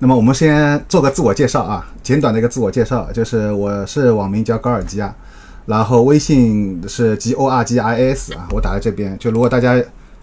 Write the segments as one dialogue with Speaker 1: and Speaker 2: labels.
Speaker 1: 那么我们先做个自我介绍啊，简短的一个自我介绍，就是我是网名叫高尔基啊，然后微信是 G O R G I S 啊，我打在这边。就如果大家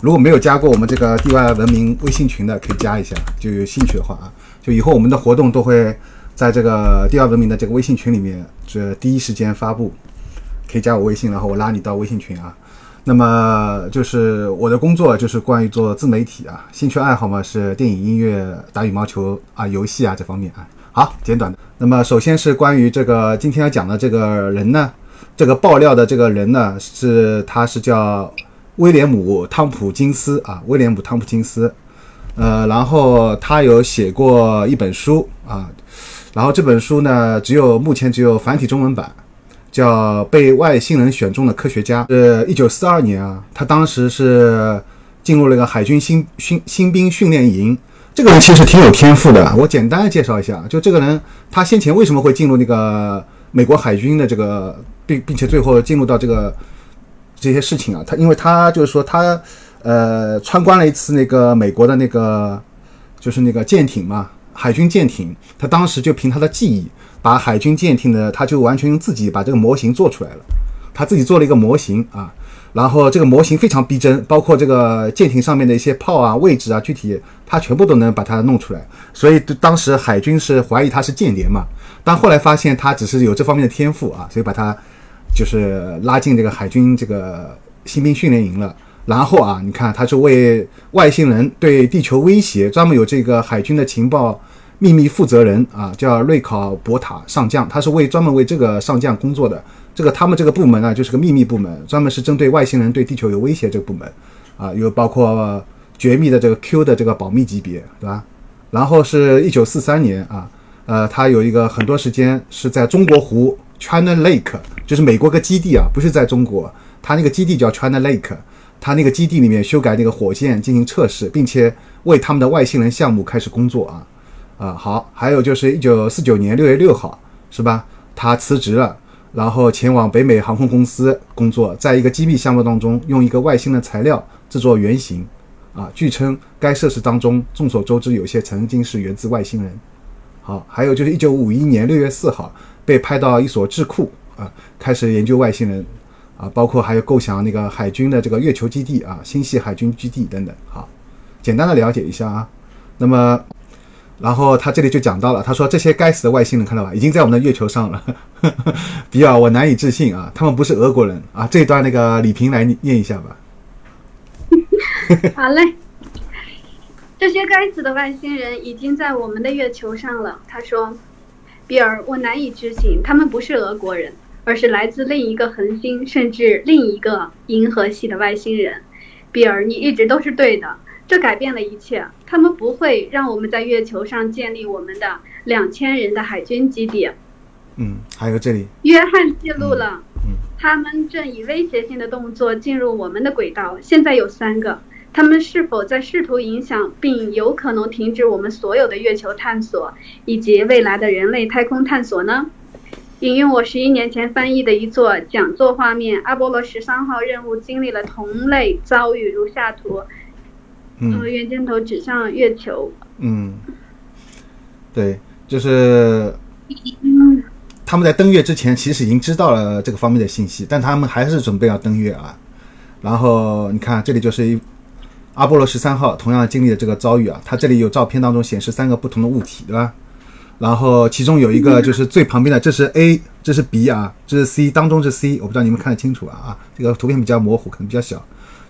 Speaker 1: 如果没有加过我们这个地外文明微信群的，可以加一下，就有兴趣的话啊，就以后我们的活动都会在这个第二文明的这个微信群里面，这第一时间发布，可以加我微信，然后我拉你到微信群啊。那么就是我的工作就是关于做自媒体啊，兴趣爱好嘛是电影、音乐、打羽毛球啊、游戏啊这方面啊。好，简短的。那么首先是关于这个今天要讲的这个人呢，这个爆料的这个人呢是他是叫威廉姆汤普金斯啊，威廉姆汤普金斯。呃，然后他有写过一本书啊，然后这本书呢只有目前只有繁体中文版。叫被外星人选中的科学家，呃，一九四二年啊，他当时是进入了一个海军新新新兵训练营。这个人其实挺有天赋的，我简单的介绍一下，就这个人，他先前为什么会进入那个美国海军的这个，并并且最后进入到这个这些事情啊，他因为他就是说他呃参观了一次那个美国的那个就是那个舰艇嘛，海军舰艇，他当时就凭他的记忆。把海军舰艇呢，他就完全用自己把这个模型做出来了，他自己做了一个模型啊，然后这个模型非常逼真，包括这个舰艇上面的一些炮啊、位置啊，具体他全部都能把它弄出来，所以当时海军是怀疑他是间谍嘛，但后来发现他只是有这方面的天赋啊，所以把他就是拉进这个海军这个新兵训练营了，然后啊，你看他是为外星人对地球威胁专门有这个海军的情报。秘密负责人啊，叫瑞考博塔上将，他是为专门为这个上将工作的。这个他们这个部门呢，就是个秘密部门，专门是针对外星人对地球有威胁这个部门啊，有包括绝密的这个 Q 的这个保密级别，对吧？然后是一九四三年啊，呃，他有一个很多时间是在中国湖 China Lake，就是美国个基地啊，不是在中国，他那个基地叫 China Lake，他那个基地里面修改那个火箭进行测试，并且为他们的外星人项目开始工作啊。啊，好，还有就是一九四九年六月六号，是吧？他辞职了，然后前往北美航空公司工作，在一个机密项目当中，用一个外星的材料制作原型。啊，据称该设施当中，众所周知，有些曾经是源自外星人。好，还有就是一九五一年六月四号，被派到一所智库啊，开始研究外星人。啊，包括还有构想那个海军的这个月球基地啊，星系海军基地等等。好，简单的了解一下啊，那么。然后他这里就讲到了，他说这些该死的外星人看到吧，已经在我们的月球上了。比尔，我难以置信啊，他们不是俄国人啊。这段那个李平来念一下吧。
Speaker 2: 好嘞，这些该死的外星人已经在我们的月球上了。他说，比尔，我难以置信，他们不是俄国人，而是来自另一个恒星，甚至另一个银河系的外星人。比尔，你一直都是对的。这改变了一切。他们不会让我们在月球上建立我们的两千人的海军基地。
Speaker 1: 嗯，还有这里，
Speaker 2: 约翰记录了，他们正以威胁性的动作进入我们的轨道。现在有三个，他们是否在试图影响并有可能停止我们所有的月球探索以及未来的人类太空探索呢？引用我十一年前翻译的一座讲座画面，阿波罗十三号任务经历了同类遭遇，如下图。嗯，圆箭头指向月球。
Speaker 1: 嗯，对，就是他们在登月之前，其实已经知道了这个方面的信息，但他们还是准备要登月啊。然后你看，这里就是一阿波罗十三号同样经历的这个遭遇啊。它这里有照片当中显示三个不同的物体，对吧？然后其中有一个就是最旁边的，这是 A，这是 B 啊，这是 C，当中是 C，我不知道你们看得清楚啊啊，这个图片比较模糊，可能比较小。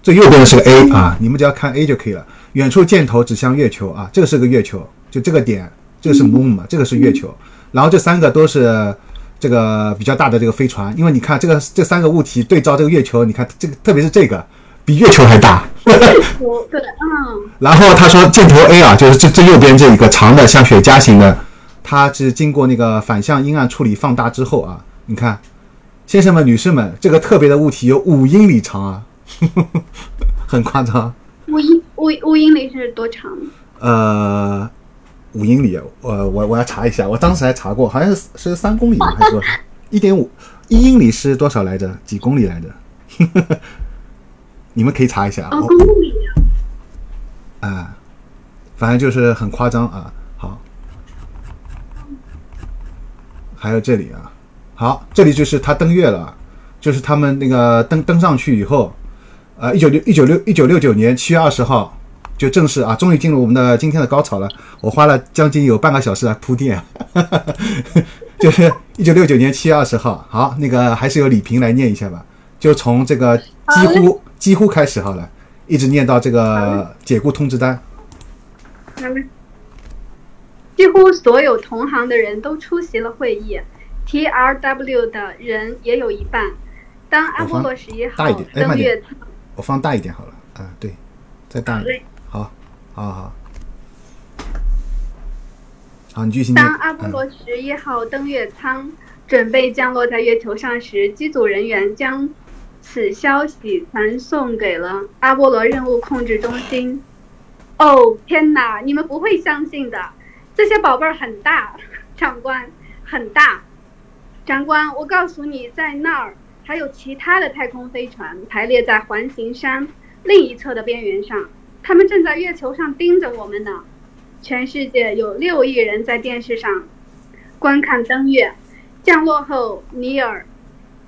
Speaker 1: 最右边的是个 A 啊，你们只要看 A 就可以了。远处箭头指向月球啊，这个是个月球，就这个点，这个是 Moon 嘛，这个是月球。然后这三个都是这个比较大的这个飞船，因为你看这个这三个物体对照这个月球，你看这个特别是这个比月球还大。
Speaker 2: 对，嗯。
Speaker 1: 然后他说箭头 A 啊，就是这最右边这一个长的像雪茄型的，它是经过那个反向阴暗处理放大之后啊，你看，先生们女士们，这个特别的物体有五英里长啊。很夸张，
Speaker 2: 五英五五英里是多长？
Speaker 1: 呃，五英里，我我我要查一下，我当时还查过，好像是是三公里还是多少？一点五一英里是多少来着？几公里来着？你们可以查一下
Speaker 2: 啊。公里
Speaker 1: 啊，反正就是很夸张啊。好，还有这里啊，好，这里就是他登月了，就是他们那个登登上去以后，呃，一九六一九六一九六九年七月二十号就正式啊，终于进入我们的今天的高潮了。我花了将近有半个小时来铺垫，就是一九六九年七月二十号。好，那个还是由李平来念一下吧，就从这个几乎几乎开始好了，一直念到这个解雇通知单。
Speaker 2: 几乎所有同行的人都出席了会议，TRW 的人也有一半。当阿波罗十一号登月
Speaker 1: 点，我放大一点好了。啊，对，再大一点。好，好好。好，你继续。
Speaker 2: 当阿波罗十一号登月舱准备降落在月球上时，机组人员将此消息传送给了阿波罗任务控制中心。哦，天哪！你们不会相信的，这些宝贝儿很大，长官，很大。长官，我告诉你，在那儿还有其他的太空飞船排列在环形山另一侧的边缘上，他们正在月球上盯着我们呢。全世界有六亿人在电视上观看登月。降落后，尼尔·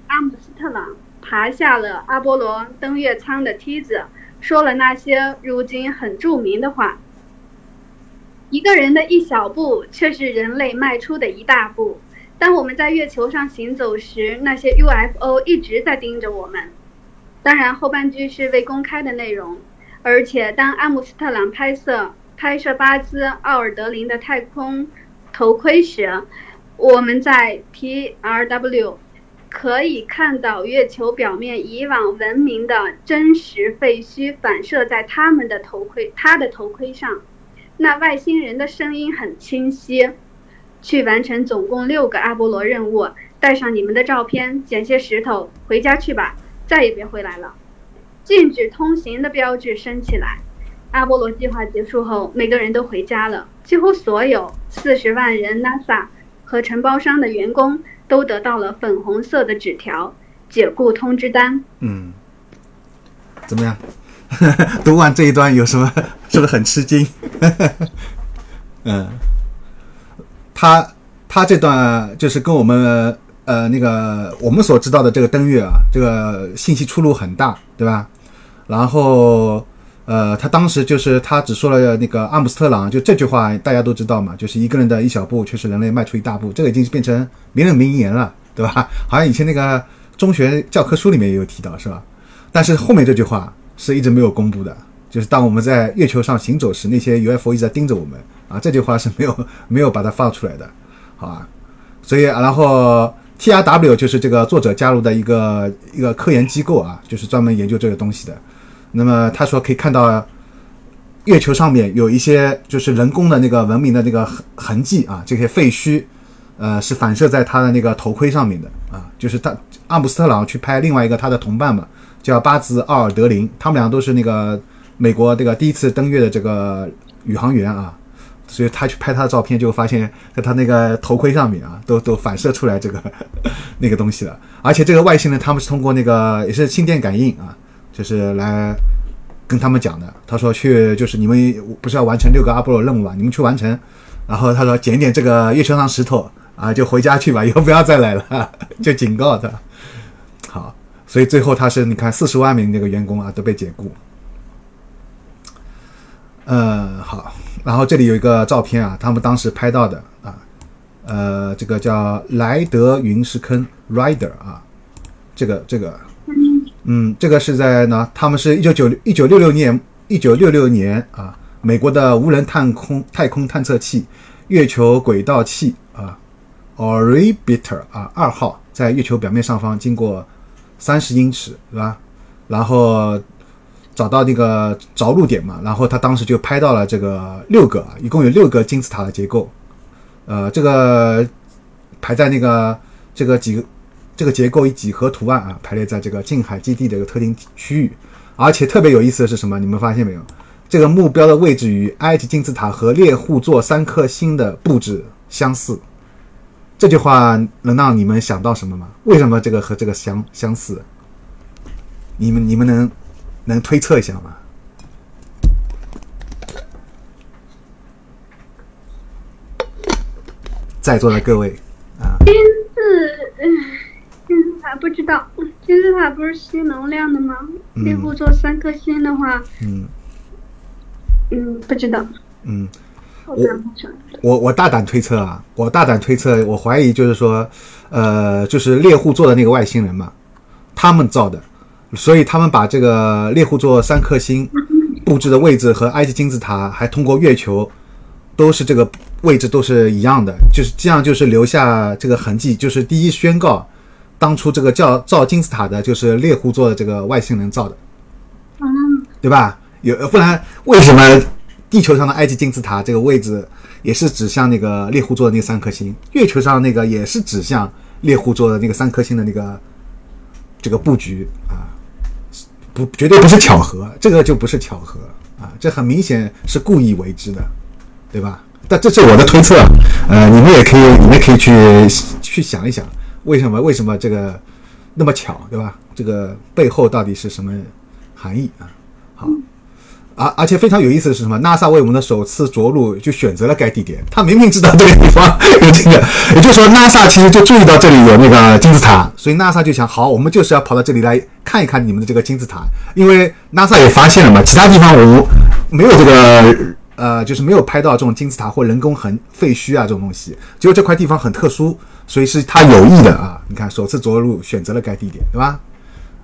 Speaker 2: 阿姆斯特朗爬下了阿波罗登月舱的梯子，说了那些如今很著名的话：“一个人的一小步，却是人类迈出的一大步。当我们在月球上行走时，那些 UFO 一直在盯着我们。”当然，后半句是未公开的内容。而且，当阿姆斯特朗拍摄拍摄巴兹·奥尔德林的太空头盔时，我们在 TRW 可以看到月球表面以往文明的真实废墟反射在他们的头盔，他的头盔上。那外星人的声音很清晰。去完成总共六个阿波罗任务，带上你们的照片，捡些石头，回家去吧，再也别回来了。禁止通行的标志升起来。阿波罗计划结束后，每个人都回家了。几乎所有四十万人 NASA 和承包商的员工都得到了粉红色的纸条解雇通知单。
Speaker 1: 嗯，怎么样？读完这一段有什么？是不是很吃惊？嗯，他他这段就是跟我们呃那个我们所知道的这个登月啊，这个信息出入很大，对吧？然后呃，他当时就是他只说了那个阿姆斯特朗就这句话，大家都知道嘛，就是一个人的一小步，却是人类迈出一大步，这个已经是变成名人名言了，对吧？好像以前那个中学教科书里面也有提到，是吧？但是后面这句话是一直没有公布的，就是当我们在月球上行走时，那些 UFO 一直在盯着我们啊，这句话是没有没有把它放出来的，好吧？所以然后 TRW 就是这个作者加入的一个一个科研机构啊，就是专门研究这个东西的。那么他说可以看到月球上面有一些就是人工的那个文明的那个痕痕迹啊，这些废墟，呃，是反射在他的那个头盔上面的啊，就是他阿姆斯特朗去拍另外一个他的同伴嘛，叫巴兹·奥尔德林，他们俩都是那个美国这个第一次登月的这个宇航员啊，所以他去拍他的照片，就发现在他那个头盔上面啊，都都反射出来这个 那个东西了，而且这个外星人他们是通过那个也是心电感应啊。就是来跟他们讲的。他说去就是你们不是要完成六个阿波罗任务嘛？你们去完成。然后他说捡点这个月球上石头啊，就回家去吧，以后不要再来了，就警告他。好，所以最后他是你看四十万名那个员工啊都被解雇。嗯，好。然后这里有一个照片啊，他们当时拍到的啊，呃，这个叫莱德陨石坑 （Rider） 啊，这个这个。嗯，这个是在呢，他们是一九九一九六六年一九六六年啊，美国的无人探空太空探测器月球轨道器啊，Orbiter 啊二号在月球表面上方经过三十英尺，是吧？然后找到那个着陆点嘛，然后他当时就拍到了这个六个，一共有六个金字塔的结构，呃，这个排在那个这个几个。这个结构以几何图案啊排列在这个近海基地的一个特定区域，而且特别有意思的是什么？你们发现没有？这个目标的位置与埃及金字塔和猎户座三颗星的布置相似。这句话能让你们想到什么吗？为什么这个和这个相相似？你们你们能能推测一下吗？在座的各位啊。
Speaker 2: 金字，金字塔不知道，金字塔不是吸能量的吗？猎户座三颗星的话，
Speaker 1: 嗯
Speaker 2: 嗯，不知道。
Speaker 1: 嗯，我我大胆推测啊，我大胆推测，我怀疑就是说，呃，就是猎户座的那个外星人嘛，他们造的，所以他们把这个猎户座三颗星布置的位置和埃及金字塔，还通过月球，都是这个位置都是一样的，就是这样，就是留下这个痕迹，就是第一宣告，当初这个叫造金字塔的就是猎户座的这个外星人造的。
Speaker 2: 嗯，
Speaker 1: 对吧？有不然为什么地球上的埃及金字塔这个位置也是指向那个猎户座的那三颗星，月球上那个也是指向猎户座的那个三颗星的那个这个布局啊？不，绝对不是巧合，这个就不是巧合啊，这很明显是故意为之的，对吧？但这是我的推测，呃，你们也可以，你们可以去去想一想，为什么为什么这个那么巧，对吧？这个背后到底是什么含义啊？好，而而且非常有意思的是什么？NASA 为我们的首次着陆就选择了该地点，他明明知道这个地方有这个，也就是说 NASA 其实就注意到这里有那个金字塔，所以 NASA 就想，好，我们就是要跑到这里来看一看你们的这个金字塔，因为 NASA 也发现了嘛，其他地方我没有这个。呃，就是没有拍到这种金字塔或人工痕废墟啊这种东西，只有这块地方很特殊，所以是他有意的啊。你看，首次着陆选择了该地点，对吧？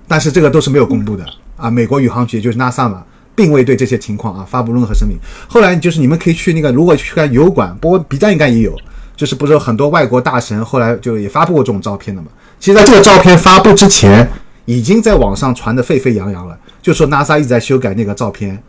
Speaker 1: 但是这个都是没有公布的啊。美国宇航局就是 NASA 嘛，并未对这些情况啊发布任何声明。后来就是你们可以去那个，如果去看油管，不过 B 站应该也有，就是不是有很多外国大神后来就也发布过这种照片的嘛？其实在这个照片发布之前，已经在网上传得沸沸扬扬了，就说 NASA 一直在修改那个照片。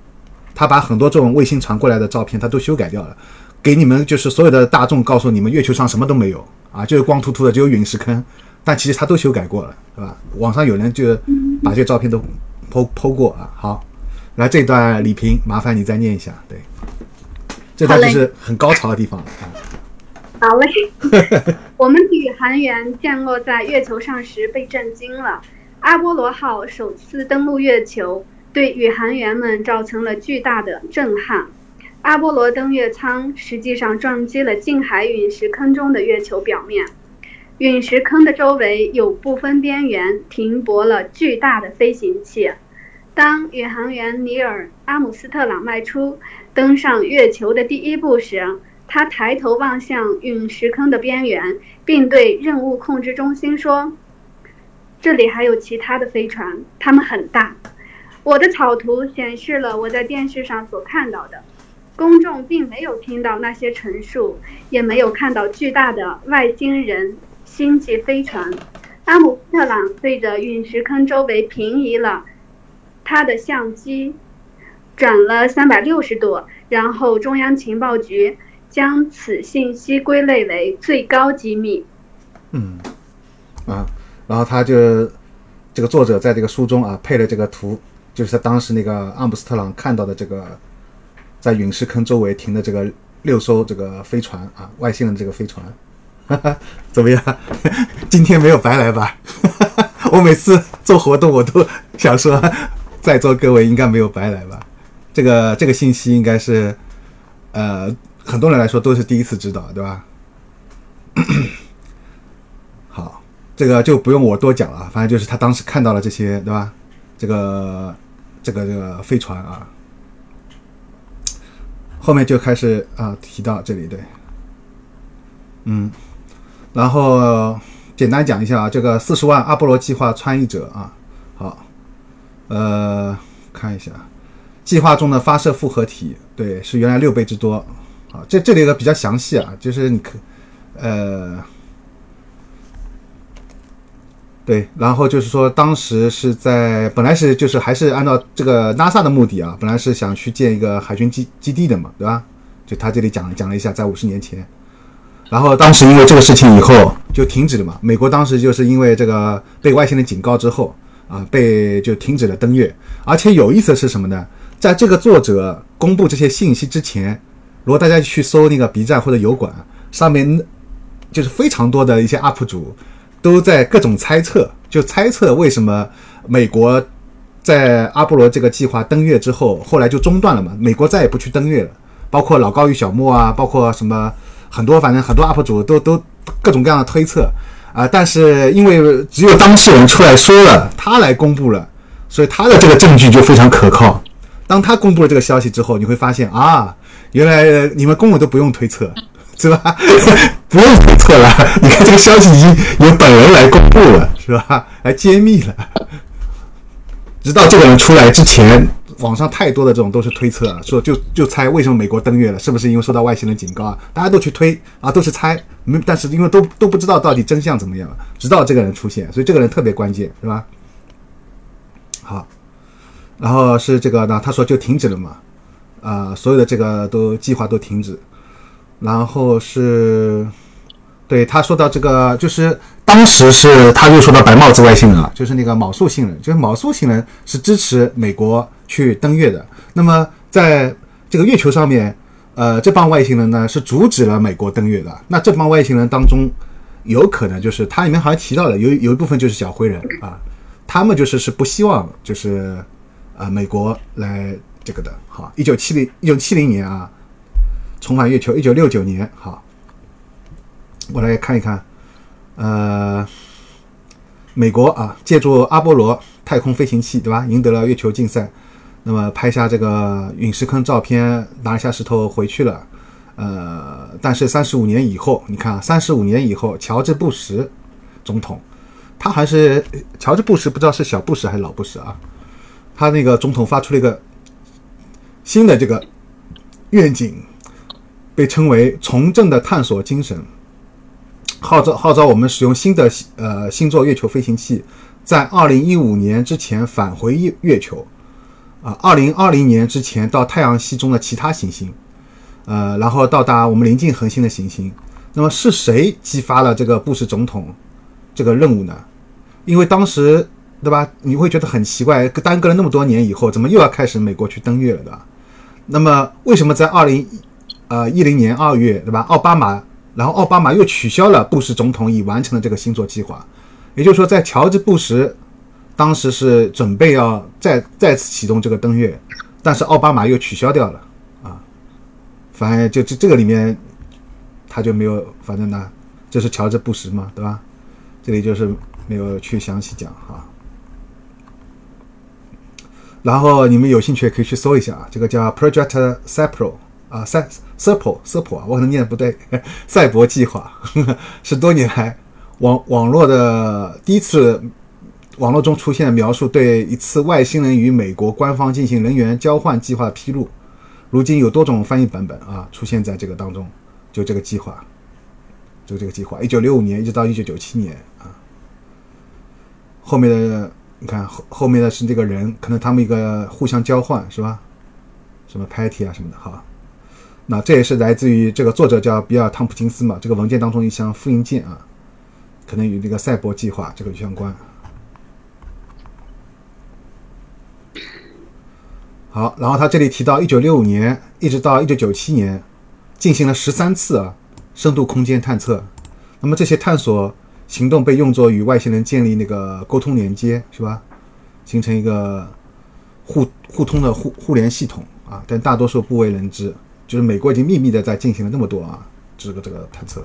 Speaker 1: 他把很多这种卫星传过来的照片，他都修改掉了，给你们就是所有的大众告诉你们，月球上什么都没有啊，就是光秃秃的，只有陨石坑。但其实他都修改过了，是吧？网上有人就把这些照片都剖剖过啊。好，来这段李平，麻烦你再念一下。对，这段就是很高潮的地方了啊。
Speaker 2: 好嘞，我们的宇航员降落在月球上时被震惊了。阿波罗号首次登陆月球。对宇航员们造成了巨大的震撼。阿波罗登月舱实际上撞击了近海陨石坑中的月球表面，陨石坑的周围有部分边缘停泊了巨大的飞行器。当宇航员尼尔·阿姆斯特朗迈出登上月球的第一步时，他抬头望向陨石坑的边缘，并对任务控制中心说：“这里还有其他的飞船，它们很大。”我的草图显示了我在电视上所看到的，公众并没有听到那些陈述，也没有看到巨大的外星人星际飞船。阿姆斯特朗对着陨石坑周围平移了他的相机，转了三百六十度，然后中央情报局将此信息归类为最高机密。
Speaker 1: 嗯，啊，然后他就这个作者在这个书中啊配了这个图。就是他当时那个阿姆斯特朗看到的这个，在陨石坑周围停的这个六艘这个飞船啊，外星人这个飞船，怎么样？今天没有白来吧？我每次做活动我都想说，在座各位应该没有白来吧？这个这个信息应该是，呃，很多人来说都是第一次知道，对吧？好，这个就不用我多讲了，反正就是他当时看到了这些，对吧？这个这个这个飞船啊，后面就开始啊提到这里对，嗯，然后简单讲一下啊，这个四十万阿波罗计划参与者啊，好，呃，看一下计划中的发射复合体，对，是原来六倍之多，啊，这这里个比较详细啊，就是你可呃。对，然后就是说，当时是在本来是就是还是按照这个 NASA 的目的啊，本来是想去建一个海军基基地的嘛，对吧？就他这里讲讲了一下，在五十年前，然后当时因为这个事情以后就停止了嘛。美国当时就是因为这个被外星人警告之后啊，被就停止了登月。而且有意思的是什么呢？在这个作者公布这些信息之前，如果大家去搜那个 B 站或者油管上面，就是非常多的一些 UP 主。都在各种猜测，就猜测为什么美国在阿波罗这个计划登月之后，后来就中断了嘛？美国再也不去登月了。包括老高与小莫啊，包括什么很多，反正很多 UP 主都都各种各样的推测。啊，但是因为只有当事人出来说了，他来公布了，所以他的这个证据就非常可靠。当他公布了这个消息之后，你会发现啊，原来你们根本都不用推测，是吧？不用推测了，你看这个消息已经由本人来公布了，是吧？来揭秘了。直到这个人出来之前，网上太多的这种都是推测，啊说就就猜为什么美国登月了，是不是因为受到外星人警告啊？大家都去推啊，都是猜，没，但是因为都都不知道到底真相怎么样，直到这个人出现，所以这个人特别关键，是吧？好。然后是这个呢，他说就停止了嘛，啊，所有的这个都计划都停止。然后是，对他说到这个，就是当时是他又说到白帽子外星人了，就是那个卯宿星人，就是卯宿星人是支持美国去登月的。那么在这个月球上面，呃，这帮外星人呢是阻止了美国登月的。那这帮外星人当中，有可能就是他里面好像提到了有有一部分就是小灰人啊，他们就是是不希望就是。啊，美国来这个的，好，一九七零一九七零年啊，重返月球，一九六九年，好，我来看一看，呃，美国啊，借助阿波罗太空飞行器，对吧，赢得了月球竞赛，那么拍下这个陨石坑照片，拿下石头回去了，呃，但是三十五年以后，你看，三十五年以后，乔治布什总统，他还是乔治布什，不知道是小布什还是老布什啊？他那个总统发出了一个新的这个愿景，被称为“从政的探索精神”，号召号召我们使用新的呃星座月球飞行器，在二零一五年之前返回月月球，啊，二零二零年之前到太阳系中的其他行星，呃，然后到达我们临近恒星的行星。那么是谁激发了这个布什总统这个任务呢？因为当时。对吧？你会觉得很奇怪，耽搁了那么多年以后，怎么又要开始美国去登月了，对吧？那么为什么在二零呃一零年二月，对吧？奥巴马，然后奥巴马又取消了布什总统已完成的这个星座计划，也就是说，在乔治布什当时是准备要再再次启动这个登月，但是奥巴马又取消掉了啊。反正就这这个里面他就没有，反正呢，这是乔治布什嘛，对吧？这里就是没有去详细讲哈。然后你们有兴趣也可以去搜一下啊，这个叫 Project Sepro 啊，赛 Sepro Sepro 啊，我可能念的不对，赛博计划 是多年来网网络的第一次网络中出现描述对一次外星人与美国官方进行人员交换计划的披露，如今有多种翻译版本啊出现在这个当中，就这个计划，就这个计划，一九六五年一直到一九九七年啊，后面的。你看后后面的是这个人，可能他们一个互相交换是吧？什么 Patty 啊什么的哈。那这也是来自于这个作者叫比尔·汤普金斯嘛，这个文件当中一项复印件啊，可能与这个赛博计划这个相关。好，然后他这里提到，一九六五年一直到一九九七年，进行了十三次啊深度空间探测。那么这些探索。行动被用作与外星人建立那个沟通连接，是吧？形成一个互互通的互互联系统啊，但大多数不为人知。就是美国已经秘密的在进行了那么多啊，这个这个探测。